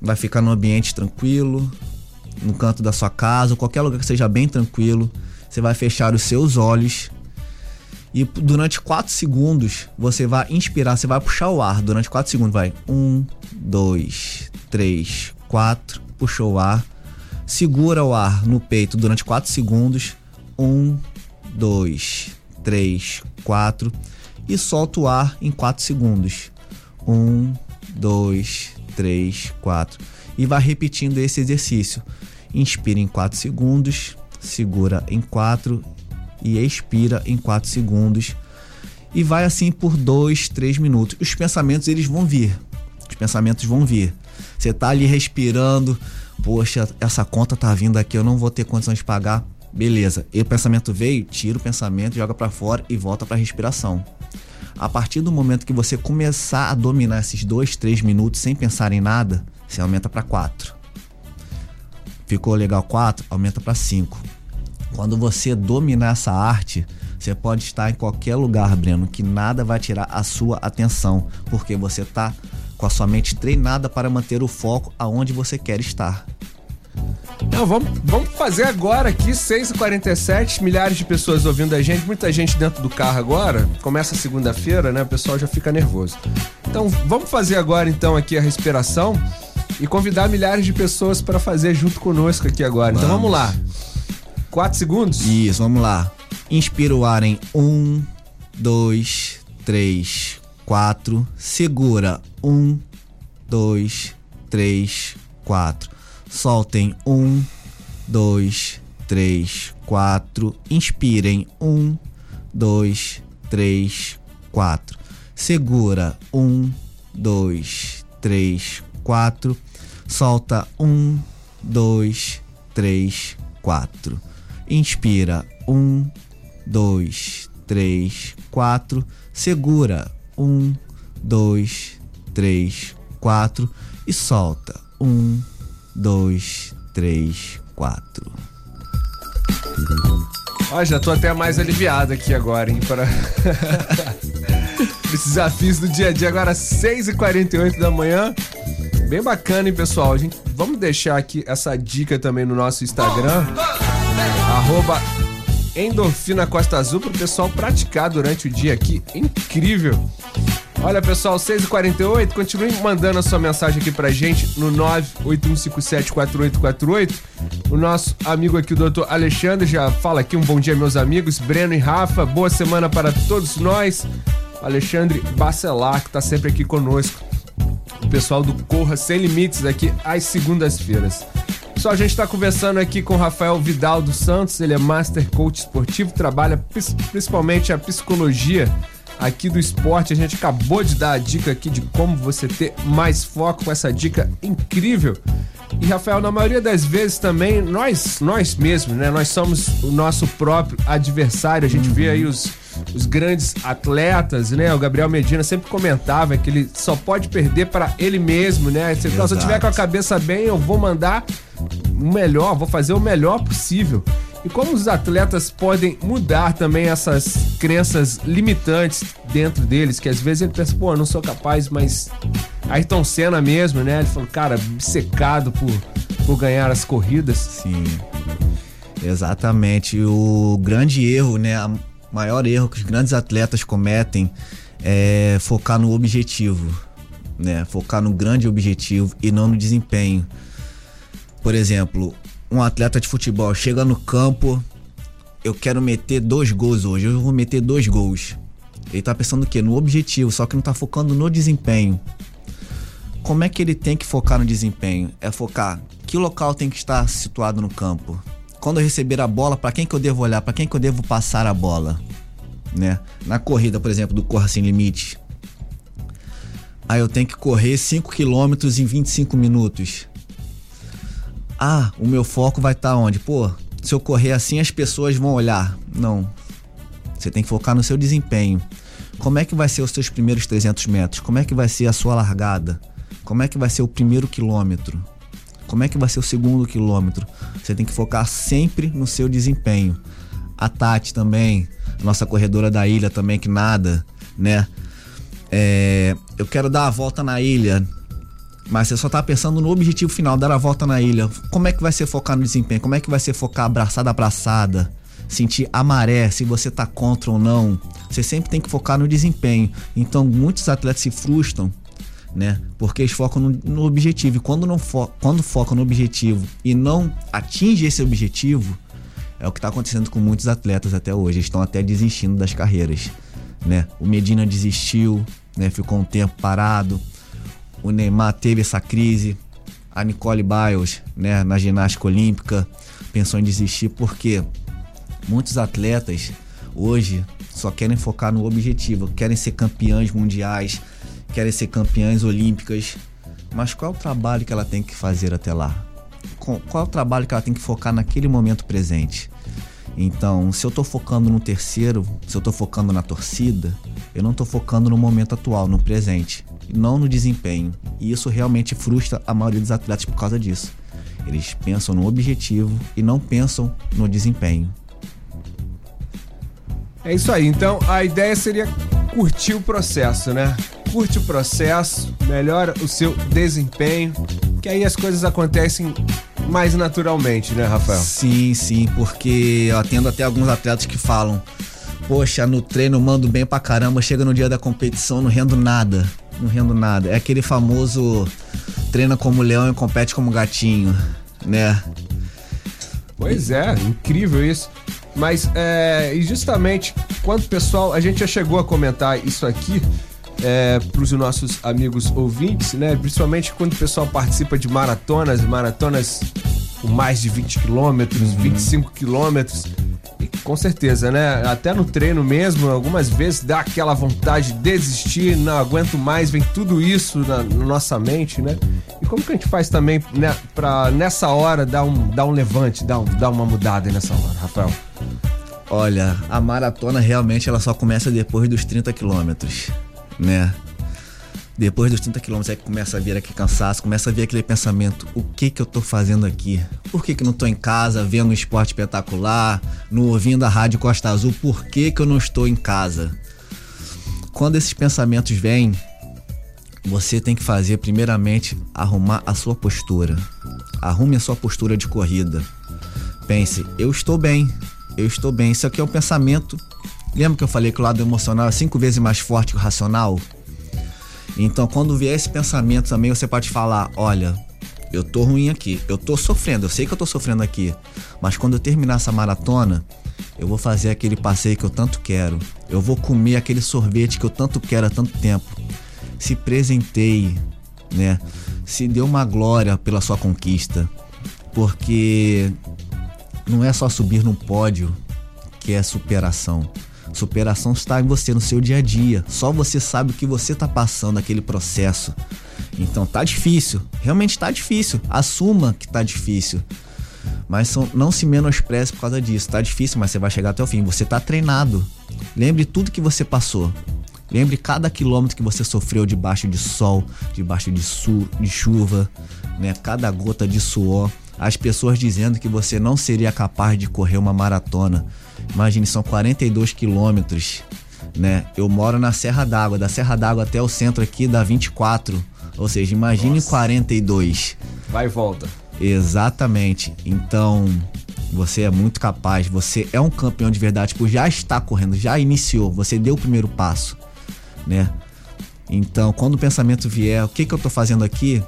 vai ficar num ambiente tranquilo, no canto da sua casa, ou qualquer lugar que seja bem tranquilo. Você vai fechar os seus olhos e durante 4 segundos você vai inspirar, você vai puxar o ar durante 4 segundos. Vai. 1, 2, 3, 4. Puxou o ar. Segura o ar no peito durante 4 segundos. 1, 2, 3, 4. E solta o ar em 4 segundos. 1, 2, 3, 4. E vai repetindo esse exercício. Inspira em 4 segundos, segura em 4 e expira em 4 segundos. E vai assim por 2, 3 minutos. Os pensamentos eles vão vir. Os pensamentos vão vir. Você tá ali respirando, poxa, essa conta tá vindo aqui, eu não vou ter condições de pagar. Beleza. E o pensamento veio, tira o pensamento, joga para fora e volta para respiração. A partir do momento que você começar a dominar esses 2, 3 minutos sem pensar em nada, você aumenta para 4. Ficou legal 4, aumenta para 5. Quando você dominar essa arte, você pode estar em qualquer lugar, Breno, que nada vai tirar a sua atenção, porque você está com a sua mente treinada para manter o foco aonde você quer estar. Não, vamos, vamos fazer agora aqui, 6h47, milhares de pessoas ouvindo a gente, muita gente dentro do carro agora. Começa segunda-feira, né? O pessoal já fica nervoso. Então, vamos fazer agora então aqui a respiração e convidar milhares de pessoas para fazer junto conosco aqui agora. Então vamos lá. 4 segundos? Isso, vamos lá. Inspira o ar em 1, 2, 3, 4. Segura 1, 2, 3, 4. Soltem 1, 2, 3, 4. Inspirem 1, 2, 3, 4. Segura 1, 2, 3, 4. Solta 1, 2, 3, 4. Inspira. Um, dois, três, quatro. Segura. Um, dois, três, quatro. E solta. Um, dois, três, quatro. Ó, já tô até mais aliviado aqui agora, hein? Para os desafios do dia a dia. Agora, 6h48 da manhã. Bem bacana, hein, pessoal? A gente, vamos deixar aqui essa dica também no nosso Instagram. Arroba Endorfina Costa Azul para o pessoal praticar durante o dia aqui. Incrível! Olha, pessoal, 6h48, continue mandando a sua mensagem aqui pra gente no 981574848. O nosso amigo aqui, o doutor Alexandre, já fala aqui um bom dia, meus amigos. Breno e Rafa, boa semana para todos nós. Alexandre Bacelar, que tá sempre aqui conosco. O pessoal do Corra Sem Limites aqui às segundas-feiras. Pessoal, a gente está conversando aqui com o Rafael Vidal dos Santos, ele é Master Coach Esportivo, trabalha principalmente a psicologia aqui do esporte. A gente acabou de dar a dica aqui de como você ter mais foco com essa dica incrível. E Rafael, na maioria das vezes também nós, nós mesmos, né? Nós somos o nosso próprio adversário. A gente vê aí os, os grandes atletas, né? O Gabriel Medina sempre comentava que ele só pode perder para ele mesmo, né? Se, eu tiver com a cabeça bem, eu vou mandar melhor, vou fazer o melhor possível. E como os atletas podem mudar também essas crenças limitantes dentro deles, que às vezes ele pensa, pô, eu não sou capaz, mas Ayrton Senna mesmo, né? Ele falou, cara, secado por, por ganhar as corridas. Sim. Exatamente. O grande erro, né? O maior erro que os grandes atletas cometem é focar no objetivo, né? Focar no grande objetivo e não no desempenho. Por exemplo, um atleta de futebol chega no campo, eu quero meter dois gols hoje, eu vou meter dois gols. Ele tá pensando o quê? No objetivo, só que não tá focando no desempenho. Como é que ele tem que focar no desempenho? É focar que local tem que estar situado no campo. Quando eu receber a bola, para quem que eu devo olhar? Para quem que eu devo passar a bola? Né? Na corrida, por exemplo, do Corra Sem Limite. Aí eu tenho que correr 5 km em 25 minutos. Ah, o meu foco vai estar tá onde? Pô, se eu correr assim as pessoas vão olhar. Não. Você tem que focar no seu desempenho. Como é que vai ser os seus primeiros 300 metros? Como é que vai ser a sua largada? Como é que vai ser o primeiro quilômetro? Como é que vai ser o segundo quilômetro? Você tem que focar sempre no seu desempenho. A Tati também, nossa corredora da ilha também que nada, né? É, eu quero dar a volta na ilha, mas você só tá pensando no objetivo final, dar a volta na ilha. Como é que vai ser focar no desempenho? Como é que vai ser focar abraçada abraçada? Sentir a maré, se você tá contra ou não. Você sempre tem que focar no desempenho. Então, muitos atletas se frustram, né? Porque eles focam no, no objetivo. E quando, não fo quando focam no objetivo e não atinge esse objetivo, é o que está acontecendo com muitos atletas até hoje. Estão até desistindo das carreiras, né? O Medina desistiu, né? Ficou um tempo parado. O Neymar teve essa crise. A Nicole Biles, né, na ginástica olímpica, pensou em desistir porque muitos atletas hoje só querem focar no objetivo, querem ser campeãs mundiais, querem ser campeãs olímpicas. Mas qual é o trabalho que ela tem que fazer até lá? Qual é o trabalho que ela tem que focar naquele momento presente? Então, se eu tô focando no terceiro, se eu tô focando na torcida, eu não tô focando no momento atual, no presente, não no desempenho. E isso realmente frustra a maioria dos atletas por causa disso. Eles pensam no objetivo e não pensam no desempenho. É isso aí. Então, a ideia seria curtir o processo, né? Curte o processo, melhora o seu desempenho, que aí as coisas acontecem mais naturalmente, né, Rafael? Sim, sim, porque eu atendo até alguns atletas que falam: Poxa, no treino mando bem pra caramba, chega no dia da competição, não rendo nada. Não rendo nada. É aquele famoso treina como leão e compete como gatinho, né? Pois é, incrível isso. Mas, é, e justamente, quando o pessoal, a gente já chegou a comentar isso aqui é, para os nossos amigos ouvintes, né? Principalmente quando o pessoal participa de maratonas, maratonas com mais de 20 quilômetros, uhum. 25 quilômetros. E com certeza, né? Até no treino mesmo, algumas vezes dá aquela vontade de desistir, não aguento mais, vem tudo isso na, na nossa mente, né? E como que a gente faz também né, para nessa hora dar um, dar um levante, dar, um, dar uma mudada nessa hora, Rafael? Olha, a maratona realmente ela só começa depois dos 30 quilômetros né? Depois dos 30 quilômetros é que começa a vir aquele cansaço, começa a vir aquele pensamento: o que que eu tô fazendo aqui? Por que que não tô em casa vendo um esporte espetacular, no ouvindo a rádio Costa Azul? Por que que eu não estou em casa? Quando esses pensamentos vêm, você tem que fazer primeiramente arrumar a sua postura. Arrume a sua postura de corrida. Pense: eu estou bem, eu estou bem. Isso aqui é um pensamento Lembra que eu falei que o lado emocional é cinco vezes mais forte que o racional? Então, quando vier esse pensamento também, você pode falar: olha, eu tô ruim aqui, eu tô sofrendo, eu sei que eu tô sofrendo aqui, mas quando eu terminar essa maratona, eu vou fazer aquele passeio que eu tanto quero, eu vou comer aquele sorvete que eu tanto quero há tanto tempo. Se presenteie, né? Se dê uma glória pela sua conquista, porque não é só subir no pódio que é superação. Superação está em você, no seu dia a dia. Só você sabe o que você está passando, aquele processo. Então tá difícil, realmente tá difícil. Assuma que tá difícil. Mas não se menospreze por causa disso. Tá difícil, mas você vai chegar até o fim. Você tá treinado. Lembre tudo que você passou. Lembre cada quilômetro que você sofreu debaixo de sol, debaixo de, de chuva, né? Cada gota de suor. As pessoas dizendo que você não seria capaz de correr uma maratona. Imagine, são 42 quilômetros, né? Eu moro na Serra d'Água, da Serra d'Água até o centro aqui dá 24. Ou seja, imagine Nossa. 42. Vai e volta. Exatamente. Então, você é muito capaz, você é um campeão de verdade, por já estar correndo, já iniciou, você deu o primeiro passo. né? Então, quando o pensamento vier, o que, que eu tô fazendo aqui?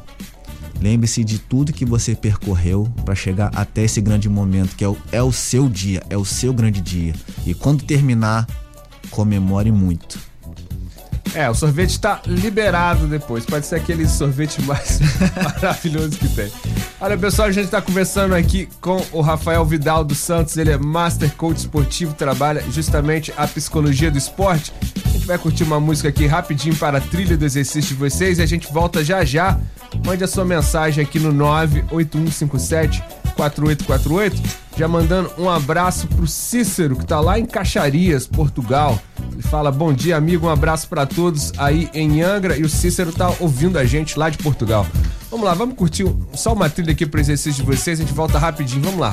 Lembre-se de tudo que você percorreu para chegar até esse grande momento, que é o, é o seu dia, é o seu grande dia. E quando terminar, comemore muito. É, o sorvete tá liberado depois. Pode ser aquele sorvete mais maravilhoso que tem. Olha, pessoal, a gente tá conversando aqui com o Rafael Vidal dos Santos. Ele é Master Coach Esportivo, trabalha justamente a psicologia do esporte. Gente vai curtir uma música aqui rapidinho para a trilha do exercício de vocês e a gente volta já já. Mande a sua mensagem aqui no 98157 4848, já mandando um abraço pro Cícero, que tá lá em Caxarias, Portugal. Ele fala: "Bom dia, amigo, um abraço para todos aí em Angra" e o Cícero tá ouvindo a gente lá de Portugal. Vamos lá, vamos curtir só uma trilha aqui pro exercício de vocês, a gente volta rapidinho. Vamos lá.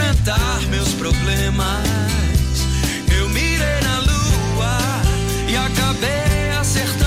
Enfrentar meus problemas. Eu mirei na lua e acabei acertando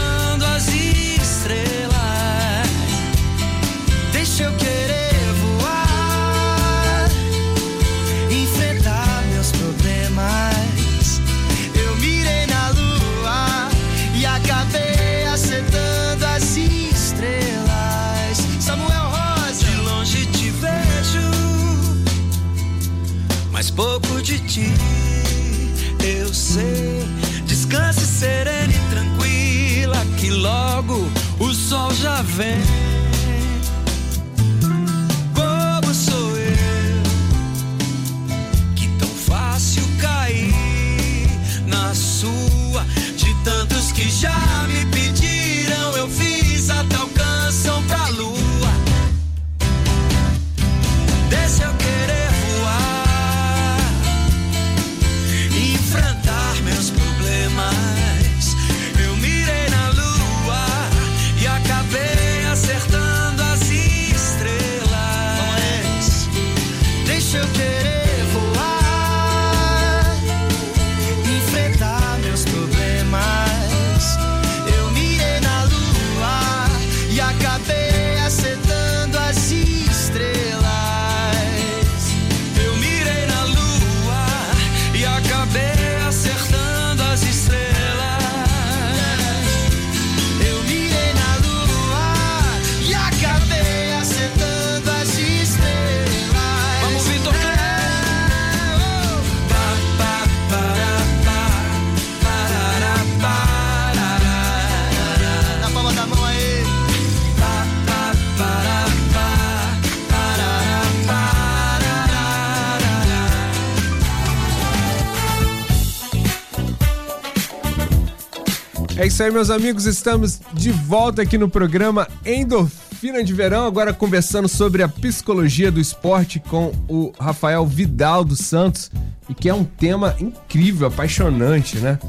isso aí, meus amigos. Estamos de volta aqui no programa Endorfina de Verão, agora conversando sobre a psicologia do esporte com o Rafael Vidal dos Santos, e que é um tema incrível, apaixonante, né?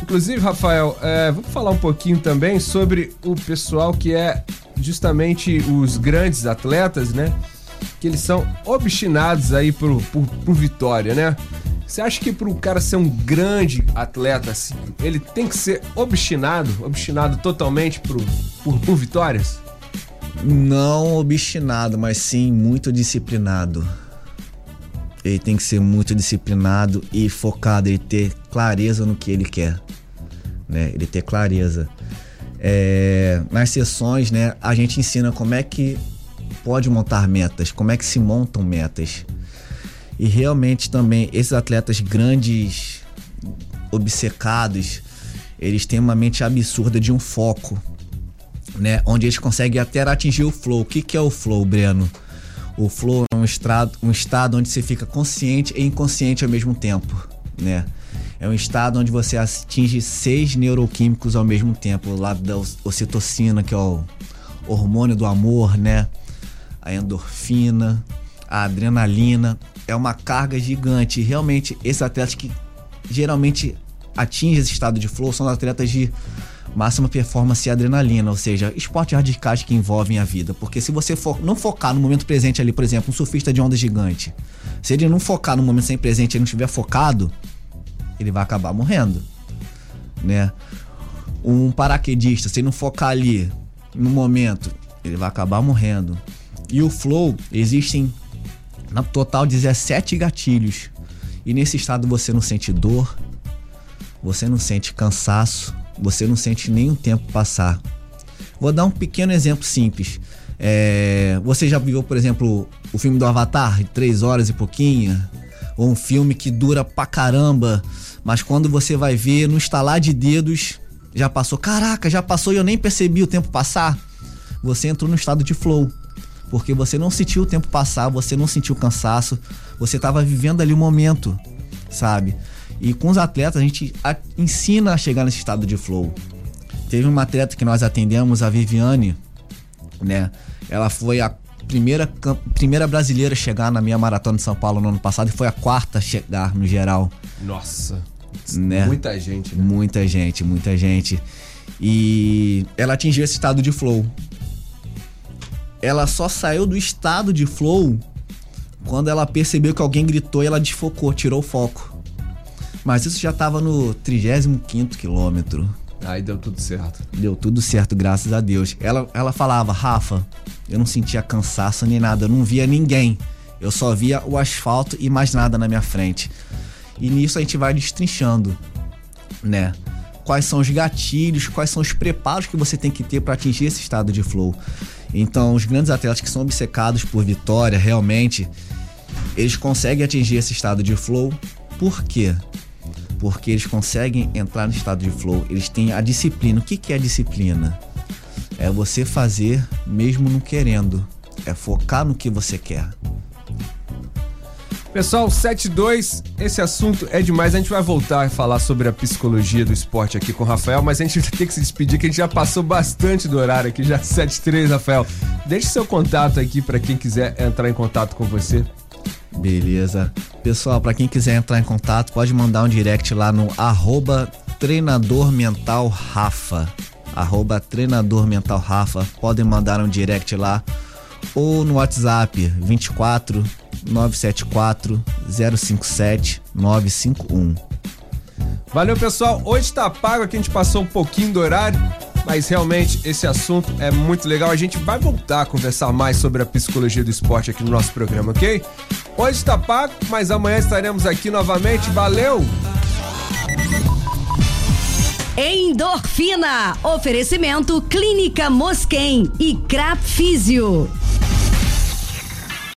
Inclusive, Rafael, é, vamos falar um pouquinho também sobre o pessoal que é justamente os grandes atletas, né? Que eles são obstinados aí por, por, por vitória, né? Você acha que para o cara ser um grande atleta, assim, ele tem que ser obstinado, obstinado totalmente por, por, por vitórias? Não obstinado, mas sim muito disciplinado. Ele tem que ser muito disciplinado e focado, ele ter clareza no que ele quer, né? Ele ter clareza. É, nas sessões, né, a gente ensina como é que pode montar metas, como é que se montam metas. E realmente também esses atletas grandes, obcecados, eles têm uma mente absurda de um foco, né? Onde eles conseguem até atingir o flow. O que, que é o flow, Breno? O flow é um estado, um estado onde você fica consciente e inconsciente ao mesmo tempo, né? É um estado onde você atinge seis neuroquímicos ao mesmo tempo. O lado da ocitocina, que é o hormônio do amor, né? A endorfina, a adrenalina. É uma carga gigante. Realmente, esses atletas que geralmente atingem esse estado de flow são atletas de máxima performance e adrenalina, ou seja, esportes radicais que envolvem a vida. Porque se você for, não focar no momento presente ali, por exemplo, um surfista de onda gigante, se ele não focar no momento sem presente, ele não estiver focado, ele vai acabar morrendo, né? Um paraquedista, se ele não focar ali no momento, ele vai acabar morrendo. E o flow, existem no total 17 gatilhos. E nesse estado você não sente dor, você não sente cansaço, você não sente o tempo passar. Vou dar um pequeno exemplo simples. É, você já viu, por exemplo, o filme do Avatar, de 3 horas e pouquinho? Ou um filme que dura pra caramba, mas quando você vai ver, no estalar de dedos, já passou. Caraca, já passou e eu nem percebi o tempo passar. Você entrou no estado de flow. Porque você não sentiu o tempo passar, você não sentiu cansaço, você estava vivendo ali o momento, sabe? E com os atletas a gente a, ensina a chegar nesse estado de flow. Teve uma atleta que nós atendemos, a Viviane, né? Ela foi a primeira, primeira brasileira a chegar na minha maratona de São Paulo no ano passado e foi a quarta a chegar no geral. Nossa. Né? Muita gente, né? Muita gente, muita gente. E ela atingiu esse estado de flow. Ela só saiu do estado de flow quando ela percebeu que alguém gritou e ela desfocou, tirou o foco. Mas isso já tava no 35 quilômetro. Aí deu tudo certo. Deu tudo certo, graças a Deus. Ela, ela falava, Rafa, eu não sentia cansaço nem nada, eu não via ninguém. Eu só via o asfalto e mais nada na minha frente. E nisso a gente vai destrinchando, né? Quais são os gatilhos, quais são os preparos que você tem que ter para atingir esse estado de flow. Então, os grandes atletas que são obcecados por vitória, realmente, eles conseguem atingir esse estado de flow. Por quê? Porque eles conseguem entrar no estado de flow, eles têm a disciplina. O que, que é disciplina? É você fazer mesmo não querendo. É focar no que você quer. Pessoal, 72, esse assunto é demais. A gente vai voltar a falar sobre a psicologia do esporte aqui com o Rafael, mas a gente vai ter que se despedir, que a gente já passou bastante do horário aqui, já 73, Rafael. Deixe seu contato aqui para quem quiser entrar em contato com você. Beleza. Pessoal, para quem quiser entrar em contato, pode mandar um direct lá no arroba treinador mental Rafa. Arroba treinador mental Rafa. Podem mandar um direct lá. Ou no WhatsApp 24 974 057 951. Valeu, pessoal. Hoje tá pago aqui, a gente passou um pouquinho do horário, mas realmente esse assunto é muito legal. A gente vai voltar a conversar mais sobre a psicologia do esporte aqui no nosso programa, ok? Hoje tá pago, mas amanhã estaremos aqui novamente. Valeu! Endorfina. Oferecimento Clínica Mosquem e Crap Físio.